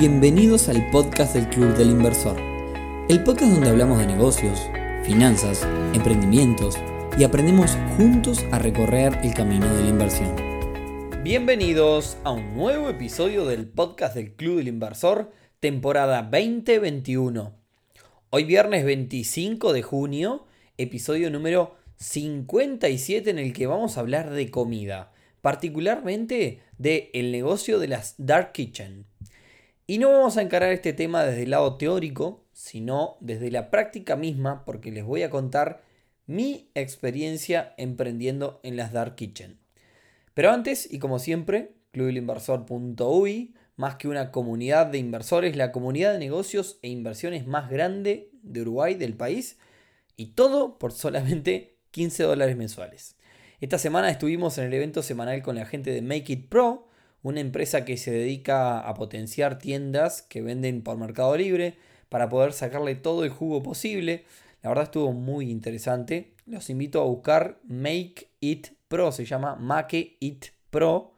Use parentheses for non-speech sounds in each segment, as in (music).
Bienvenidos al podcast del Club del Inversor, el podcast donde hablamos de negocios, finanzas, emprendimientos y aprendemos juntos a recorrer el camino de la inversión. Bienvenidos a un nuevo episodio del podcast del Club del Inversor, temporada 2021. Hoy viernes 25 de junio, episodio número 57 en el que vamos a hablar de comida, particularmente de el negocio de las dark kitchen. Y no vamos a encarar este tema desde el lado teórico, sino desde la práctica misma, porque les voy a contar mi experiencia emprendiendo en las dark kitchen. Pero antes, y como siempre, clubelinversor.ui, más que una comunidad de inversores, la comunidad de negocios e inversiones más grande de Uruguay, del país, y todo por solamente 15 dólares mensuales. Esta semana estuvimos en el evento semanal con la gente de Make It Pro, una empresa que se dedica a potenciar tiendas que venden por Mercado Libre para poder sacarle todo el jugo posible. La verdad estuvo muy interesante. Los invito a buscar Make It Pro, se llama Make It Pro.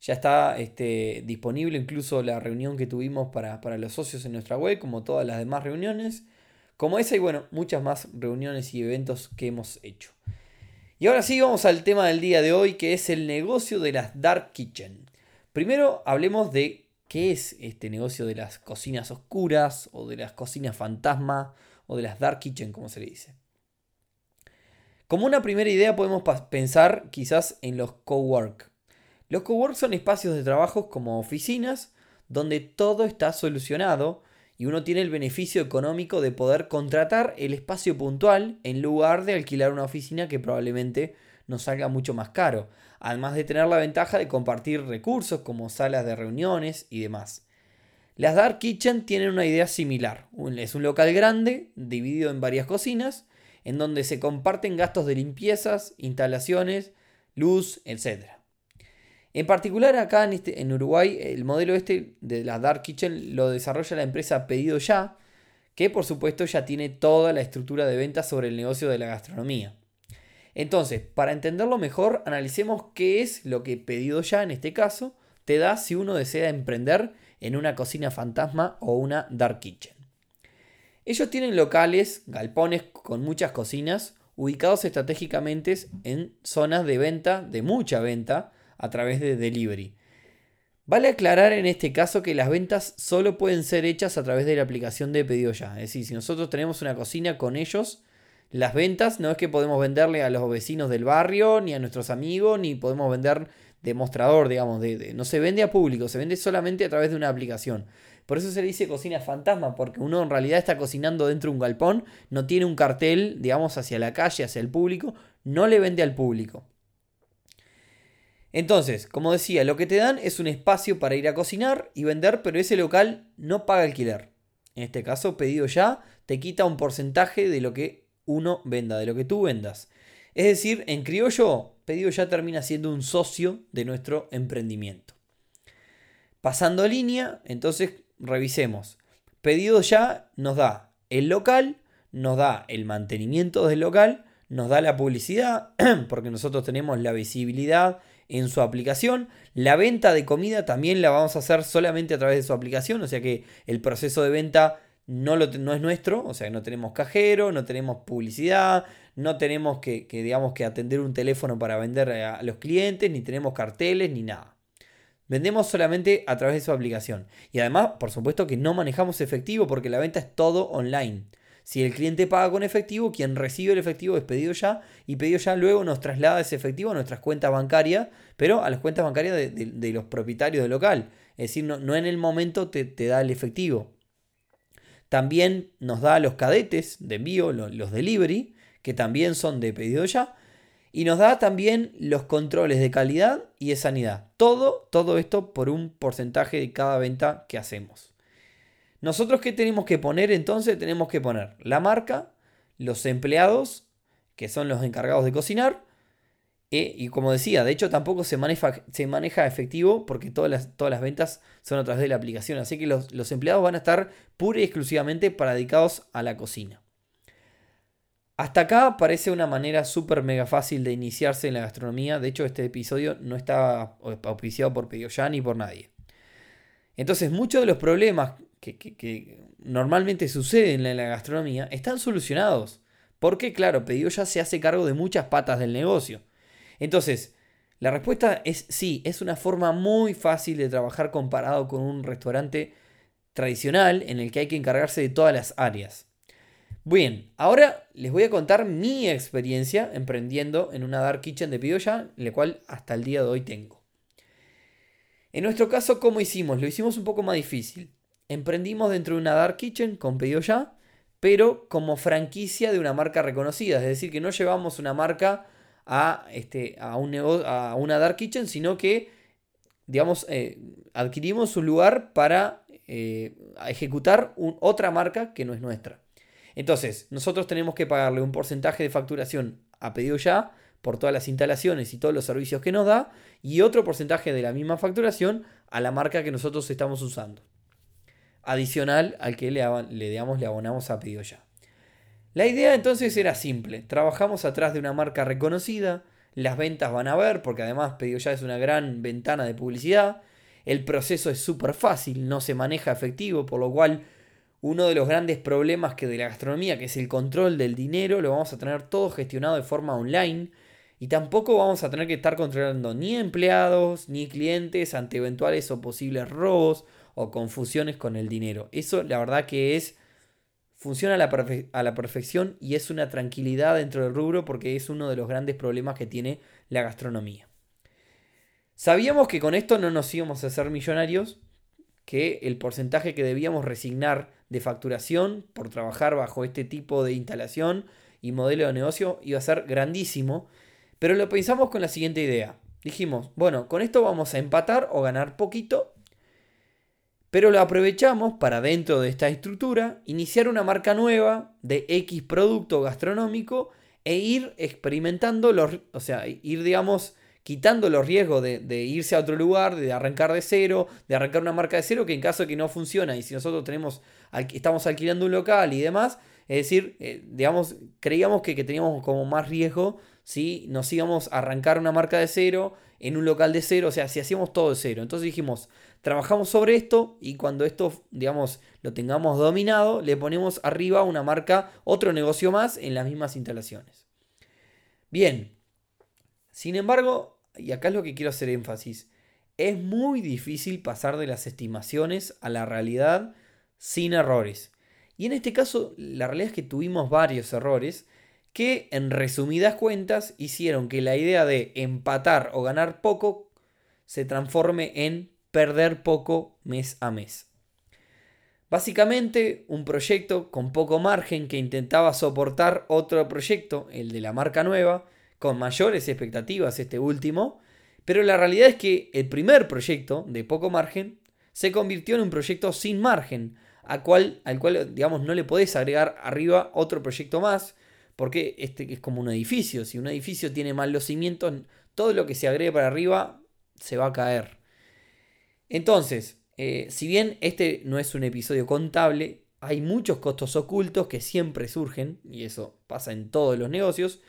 Ya está este, disponible incluso la reunión que tuvimos para, para los socios en nuestra web, como todas las demás reuniones. Como esa y bueno, muchas más reuniones y eventos que hemos hecho. Y ahora sí, vamos al tema del día de hoy, que es el negocio de las Dark Kitchen. Primero hablemos de qué es este negocio de las cocinas oscuras o de las cocinas fantasma o de las Dark Kitchen, como se le dice. Como una primera idea podemos pensar quizás en los cowork. Los cowork son espacios de trabajo como oficinas donde todo está solucionado y uno tiene el beneficio económico de poder contratar el espacio puntual en lugar de alquilar una oficina que probablemente nos salga mucho más caro, además de tener la ventaja de compartir recursos como salas de reuniones y demás. Las Dark Kitchen tienen una idea similar. Es un local grande, dividido en varias cocinas, en donde se comparten gastos de limpiezas, instalaciones, luz, etc. En particular acá en, este, en Uruguay el modelo este de la Dark Kitchen lo desarrolla la empresa Pedido Ya, que por supuesto ya tiene toda la estructura de ventas sobre el negocio de la gastronomía. Entonces, para entenderlo mejor, analicemos qué es lo que Pedido Ya en este caso te da si uno desea emprender en una cocina fantasma o una dark kitchen. Ellos tienen locales, galpones con muchas cocinas, ubicados estratégicamente en zonas de venta, de mucha venta, a través de delivery. Vale aclarar en este caso que las ventas solo pueden ser hechas a través de la aplicación de pedido ya. Es decir, si nosotros tenemos una cocina con ellos, las ventas no es que podemos venderle a los vecinos del barrio, ni a nuestros amigos, ni podemos vender demostrador, digamos, de, no se vende a público, se vende solamente a través de una aplicación. Por eso se le dice cocina fantasma, porque uno en realidad está cocinando dentro de un galpón, no tiene un cartel, digamos, hacia la calle, hacia el público, no le vende al público. Entonces, como decía, lo que te dan es un espacio para ir a cocinar y vender, pero ese local no paga alquiler. En este caso, pedido ya, te quita un porcentaje de lo que uno venda, de lo que tú vendas. Es decir, en criollo, pedido ya termina siendo un socio de nuestro emprendimiento. Pasando línea, entonces revisemos. Pedido ya nos da el local, nos da el mantenimiento del local, nos da la publicidad, (clears throat) porque nosotros tenemos la visibilidad en su aplicación. La venta de comida también la vamos a hacer solamente a través de su aplicación, o sea que el proceso de venta no, lo, no es nuestro, o sea no tenemos cajero, no tenemos publicidad, no tenemos que, digamos, que atender un teléfono para vender a los clientes, ni tenemos carteles, ni nada. Vendemos solamente a través de su aplicación. Y además, por supuesto que no manejamos efectivo porque la venta es todo online. Si el cliente paga con efectivo, quien recibe el efectivo es pedido ya y pedido ya luego nos traslada ese efectivo a nuestras cuentas bancarias, pero a las cuentas bancarias de, los propietarios del local. Es decir, no, en el momento te, da el efectivo. También nos da los cadetes de envío, los, delivery, que también son de pedido ya. Y nos da también los controles de calidad y de sanidad. Todo, todo esto por un porcentaje de cada venta que hacemos. Nosotros qué tenemos que poner entonces? Tenemos que poner la marca, los empleados, que son los encargados de cocinar, e, y como decía, de hecho tampoco se maneja, efectivo porque todas las, ventas son a través de la aplicación. Así que los, empleados van a estar pura y exclusivamente para dedicados a la cocina. Hasta acá parece una manera súper mega fácil de iniciarse en la gastronomía. De hecho, este episodio no está auspiciado por Pedido ni por nadie. Entonces muchos de los problemas que, normalmente suceden en la gastronomía están solucionados. Porque claro, ya se hace cargo de muchas patas del negocio. Entonces, la respuesta es sí, es una forma muy fácil de trabajar comparado con un restaurante tradicional en el que hay que encargarse de todas las áreas. Bien, ahora les voy a contar mi experiencia emprendiendo en una dark kitchen de Pidoya, la cual hasta el día de hoy tengo. En nuestro caso, ¿cómo hicimos? Lo hicimos un poco más difícil. Emprendimos dentro de una dark kitchen con Pedido Ya, pero como franquicia de una marca reconocida, es decir, que no llevamos una marca a, este, a, un a una dark kitchen, sino que, digamos, eh, adquirimos un lugar para eh, ejecutar otra marca que no es nuestra. Entonces, nosotros tenemos que pagarle un porcentaje de facturación a pedido ya por todas las instalaciones y todos los servicios que nos da y otro porcentaje de la misma facturación a la marca que nosotros estamos usando. Adicional al que le, le, le abonamos a pedido ya. La idea entonces era simple, trabajamos atrás de una marca reconocida, las ventas van a ver, porque además Pedido Ya es una gran ventana de publicidad, el proceso es súper fácil, no se maneja efectivo, por lo cual uno de los grandes problemas que de la gastronomía, que es el control del dinero, lo vamos a tener todo gestionado de forma online. Y tampoco vamos a tener que estar controlando ni empleados ni clientes ante eventuales o posibles robos o confusiones con el dinero. Eso la verdad que es funciona a la, a la, perfección y es una tranquilidad dentro del rubro porque es uno de los grandes problemas que tiene la gastronomía. Sabíamos que con esto no nos íbamos a hacer millonarios, que el porcentaje que debíamos resignar de facturación por trabajar bajo este tipo de instalación y modelo de negocio iba a ser grandísimo, pero lo pensamos con la siguiente idea. Dijimos, bueno, con esto vamos a empatar o ganar poquito pero lo aprovechamos para dentro de esta estructura iniciar una marca nueva de X producto gastronómico e ir experimentando los, o sea, ir digamos quitando los riesgos de, irse a otro lugar, de arrancar de cero, de arrancar una marca de cero, que en caso de que no funciona y si nosotros tenemos, estamos alquilando un local y demás, es decir, eh, digamos, creíamos que, que, teníamos como más riesgo si nos íbamos a arrancar una marca de cero en un local de cero, o sea, si hacíamos todo de cero. Entonces dijimos, trabajamos sobre esto y cuando esto, digamos, lo tengamos dominado, le ponemos arriba una marca, otro negocio más en las mismas instalaciones. Bien, sin embargo, y acá es lo que quiero hacer énfasis, es muy difícil pasar de las estimaciones a la realidad sin errores. Y en este caso, la realidad es que tuvimos varios errores que, en resumidas cuentas, hicieron que la idea de empatar o ganar poco se transforme en perder poco mes a mes. Básicamente, un proyecto con poco margen que intentaba soportar otro proyecto, el de la marca nueva, con mayores expectativas este último, pero la realidad es que el primer proyecto de poco margen se convirtió en un proyecto sin margen, al cual, al cual digamos, no le podés agregar arriba otro proyecto más, porque este es como un edificio, si un edificio tiene mal los cimientos, todo lo que se agregue para arriba se va a caer. Entonces, eh, si bien este no es un episodio contable, hay muchos costos ocultos que siempre surgen, y eso pasa en todos los negocios,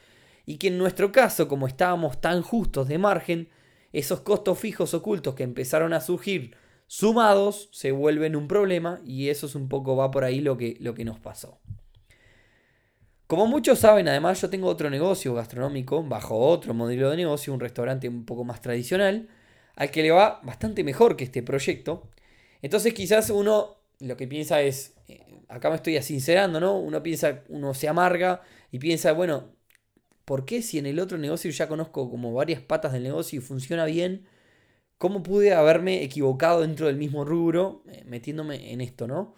y que en nuestro caso, como estábamos tan justos de margen, esos costos fijos ocultos que empezaron a surgir sumados se vuelven un problema y eso es un poco va por ahí lo que, lo que nos pasó. Como muchos saben, además yo tengo otro negocio gastronómico bajo otro modelo de negocio, un restaurante un poco más tradicional, al que le va bastante mejor que este proyecto. Entonces quizás uno lo que piensa es, eh, acá me estoy sincerando, ¿no? Uno piensa, uno se amarga y piensa, bueno, ¿por qué si en el otro negocio ya conozco como varias patas del negocio y funciona bien? ¿Cómo pude haberme equivocado dentro del mismo rubro eh, metiéndome en esto, ¿no?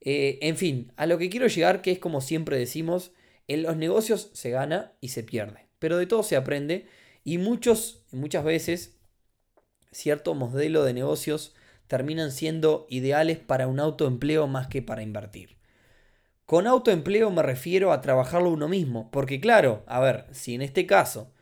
Eh, en fin, a lo que quiero llegar, que es como siempre decimos, en los negocios se gana y se pierde, pero de todo se aprende y muchos, muchas veces cierto modelo de negocios terminan siendo ideales para un autoempleo más que para invertir. Con autoempleo me refiero a trabajarlo uno mismo, porque claro, a ver, si en este caso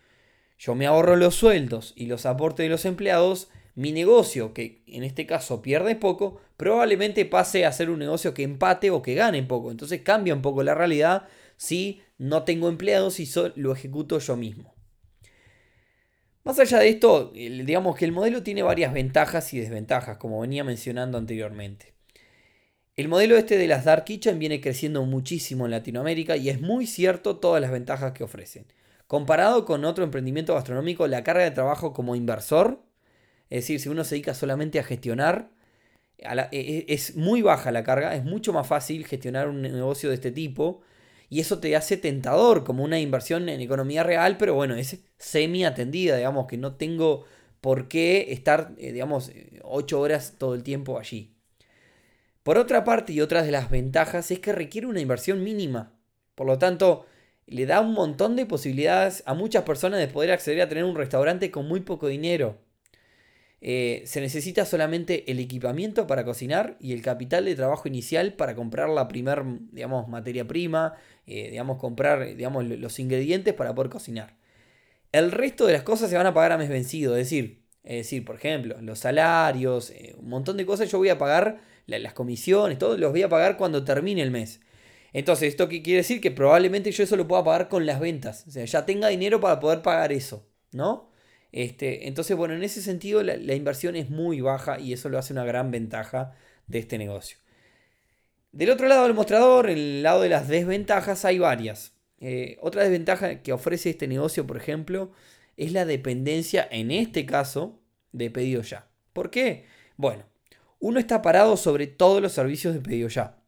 yo me ahorro los sueldos y los aportes de los empleados, mi negocio, que en este caso pierde poco, probablemente pase a ser un negocio que empate o que gane poco. Entonces cambia un poco la realidad si no tengo empleados y lo ejecuto yo mismo. Más allá de esto, digamos que el modelo tiene varias ventajas y desventajas, como venía mencionando anteriormente. El modelo este de las Dark Kitchen viene creciendo muchísimo en Latinoamérica y es muy cierto todas las ventajas que ofrecen. Comparado con otro emprendimiento gastronómico, la carga de trabajo como inversor, es decir, si uno se dedica solamente a gestionar, e, e, es muy baja la carga, es mucho más fácil gestionar un negocio de este tipo y eso te hace tentador como una inversión en economía real, pero bueno, es semi atendida, digamos, que no tengo por qué estar, eh, digamos, ocho horas todo el tiempo allí. Por otra parte, y otra de las ventajas es que requiere una inversión mínima. Por lo tanto, le da un montón de posibilidades a muchas personas de poder acceder a tener un restaurante con muy poco dinero. Eh, se necesita solamente el equipamiento para cocinar y el capital de trabajo inicial para comprar la primer, digamos, materia prima, eh, digamos, comprar, digamos, los ingredientes para poder cocinar. El resto de las cosas se van a pagar a mes vencido, es decir, es decir, por ejemplo, los salarios, eh, un montón de cosas yo voy a pagar, las comisiones, todo, los voy a pagar cuando termine el mes. Entonces, ¿esto qué quiere decir? Que probablemente yo eso lo pueda pagar con las ventas. O sea, ya tenga dinero para poder pagar eso, ¿no? Este, entonces, bueno, en ese sentido la, inversión es muy baja y eso lo hace una gran ventaja de este negocio. Del otro lado del mostrador, el lado de las desventajas, hay varias. Eh, otra desventaja que ofrece este negocio, por ejemplo, es la dependencia, en este caso, de pedido ya. ¿Por qué? Bueno, uno está parado sobre todos los servicios de pedido ya.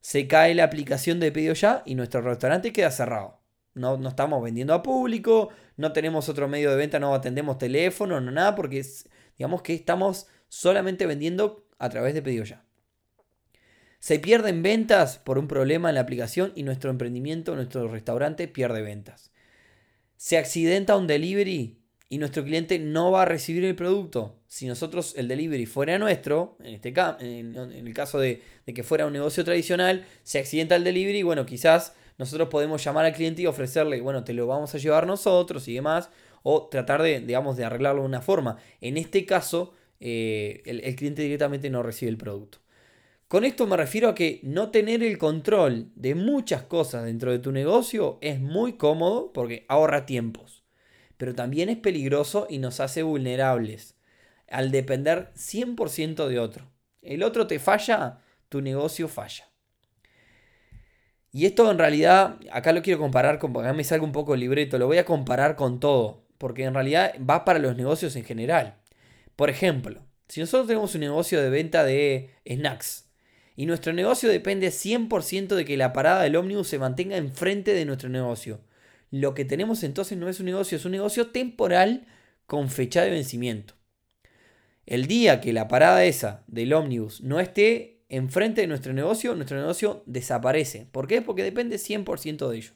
Se cae la aplicación de pedido ya y nuestro restaurante queda cerrado. No, no, estamos vendiendo a público, no tenemos otro medio de venta, no atendemos teléfono, no nada, porque digamos que estamos solamente vendiendo a través de pedido ya. Se pierden ventas por un problema en la aplicación y nuestro emprendimiento, nuestro restaurante pierde ventas. Se accidenta un delivery y nuestro cliente no va a recibir el producto. Si nosotros el delivery fuera nuestro, en, este en, el caso de, de, que fuera un negocio tradicional, se accidenta el delivery, bueno, quizás nosotros podemos llamar al cliente y ofrecerle, bueno, te lo vamos a llevar nosotros y demás, o tratar de, digamos, de arreglarlo de una forma. En este caso, eh, el, cliente directamente no recibe el producto. Con esto me refiero a que no tener el control de muchas cosas dentro de tu negocio es muy cómodo porque ahorra tiempos, pero también es peligroso y nos hace vulnerables al depender 100% de otro. El otro te falla, tu negocio falla. Y esto en realidad, acá lo quiero comparar con, acá me salga un poco el libreto, lo voy a comparar con todo, porque en realidad va para los negocios en general. Por ejemplo, si nosotros tenemos un negocio de venta de snacks y nuestro negocio depende 100% de que la parada del ómnibus se mantenga enfrente de nuestro negocio, lo que tenemos entonces no es un negocio, es un negocio temporal con fecha de vencimiento. El día que la parada esa del ómnibus no esté enfrente de nuestro negocio, nuestro negocio desaparece. ¿Por qué? Porque depende 100% de ello.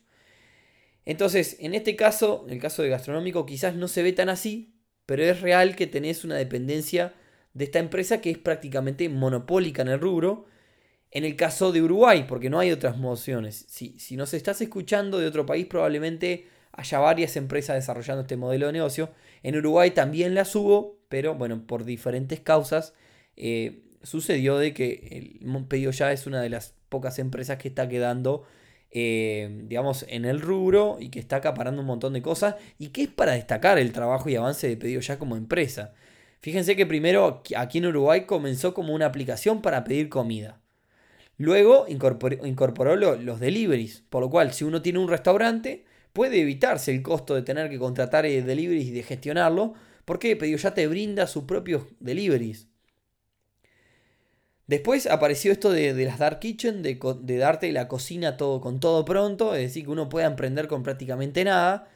Entonces, en este caso, en el caso de gastronómico, quizás no se ve tan así, pero es real que tenés una dependencia de esta empresa que es prácticamente monopólica en el rubro. En el caso de Uruguay, porque no hay otras mociones. Si, si nos estás escuchando de otro país, probablemente haya varias empresas desarrollando este modelo de negocio. En Uruguay también las hubo, pero bueno, por diferentes causas. Eh, sucedió de que el Pedido Ya es una de las pocas empresas que está quedando, eh, digamos, en el rubro y que está acaparando un montón de cosas y que es para destacar el trabajo y avance de Pedido Ya como empresa. Fíjense que primero aquí en Uruguay comenzó como una aplicación para pedir comida. Luego incorporó, los deliveries, por lo cual si uno tiene un restaurante puede evitarse el costo de tener que contratar eh, deliveries y de gestionarlo, porque Pedido Ya te brinda sus propios deliveries. Después apareció esto de, las Dark Kitchen, de, darte la cocina todo con todo pronto, es decir, que uno pueda emprender con prácticamente nada.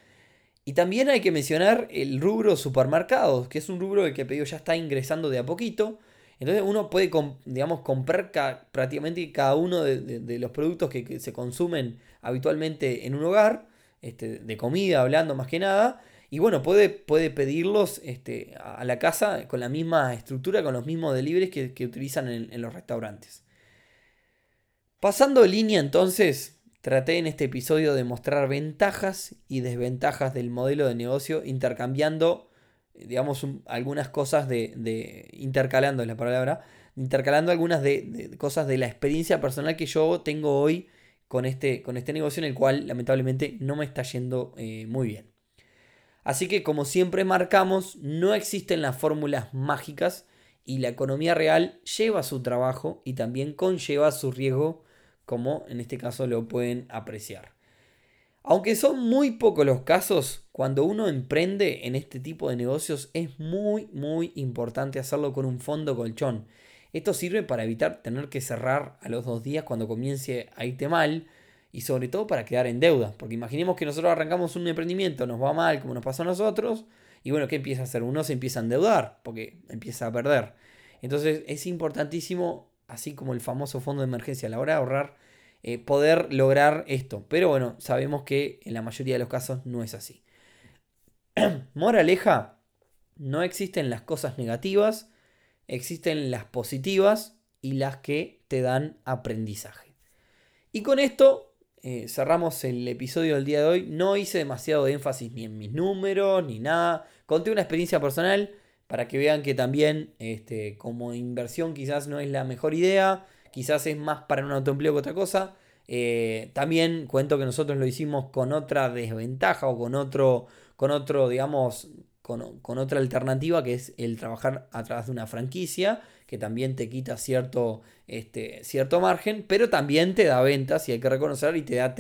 Y también hay que mencionar el rubro supermercados, que es un rubro que pedido ya está ingresando de a poquito. Entonces uno puede, digamos, comprar prácticamente cada uno de, los productos que, se consumen habitualmente en un hogar, este, de comida hablando más que nada, y bueno, puede, puede pedirlos este, a la casa con la misma estructura, con los mismos deliveries que, utilizan en, los restaurantes. Pasando de línea entonces, traté en este episodio de mostrar ventajas y desventajas del modelo de negocio intercambiando, digamos, algunas cosas de, intercalando la palabra, intercalando algunas de, cosas de la experiencia personal que yo tengo hoy con este, con este negocio en el cual lamentablemente no me está yendo eh, muy bien. Así que como siempre marcamos, no existen las fórmulas mágicas y la economía real lleva su trabajo y también conlleva su riesgo, como en este caso lo pueden apreciar. Aunque son muy pocos los casos, cuando uno emprende en este tipo de negocios es muy muy importante hacerlo con un fondo colchón. Esto sirve para evitar tener que cerrar a los dos días cuando comience a irte mal y sobre todo para quedar en deuda. Porque imaginemos que nosotros arrancamos un emprendimiento, nos va mal como nos pasó a nosotros y bueno, ¿qué empieza a hacer? Uno se empieza a endeudar porque empieza a perder. Entonces es importantísimo, así como el famoso fondo de emergencia a la hora de ahorrar, eh, poder lograr esto. Pero bueno, sabemos que en la mayoría de los casos no es así. (clears throat) Moraleja, no existen las cosas negativas, existen las positivas y las que te dan aprendizaje. Y con esto eh, cerramos el episodio del día de hoy. No hice demasiado énfasis ni en mis números ni nada. Conté una experiencia personal para que vean que también este, como inversión quizás no es la mejor idea quizás es más para un autoempleo que otra cosa. Eh, también cuento que nosotros lo hicimos con otra desventaja o con otro, con otro digamos, con, otra alternativa que es el trabajar a través de una franquicia, que también te quita cierto, este, cierto margen, pero también te da ventas y hay que reconocer y te da,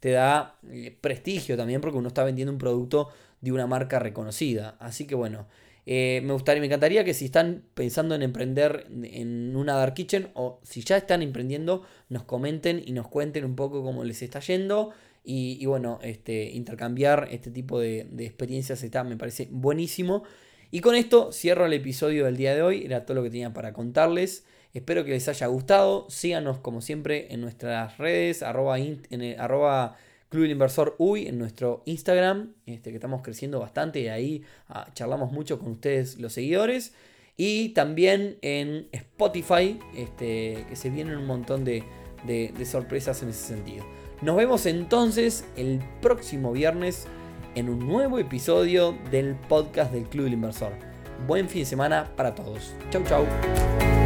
te da eh, prestigio también porque uno está vendiendo un producto de una marca reconocida. Así que bueno. Eh, me gustaría, me encantaría que si están pensando en emprender en una Dark Kitchen o si ya están emprendiendo, nos comenten y nos cuenten un poco cómo les está yendo. Y, bueno, este, intercambiar este tipo de, experiencias está, me parece buenísimo. Y con esto cierro el episodio del día de hoy. Era todo lo que tenía para contarles. Espero que les haya gustado. Síganos como siempre en nuestras redes, arroba, en arroba Club del Inversor en nuestro Instagram, este, que estamos creciendo bastante y ahí ah, charlamos mucho con ustedes los seguidores. Y también en Spotify, este, que se vienen un montón de, de sorpresas en ese sentido. Nos vemos entonces el próximo viernes en un nuevo episodio del podcast del Club del Inversor. Buen fin de semana para todos. Chau chau.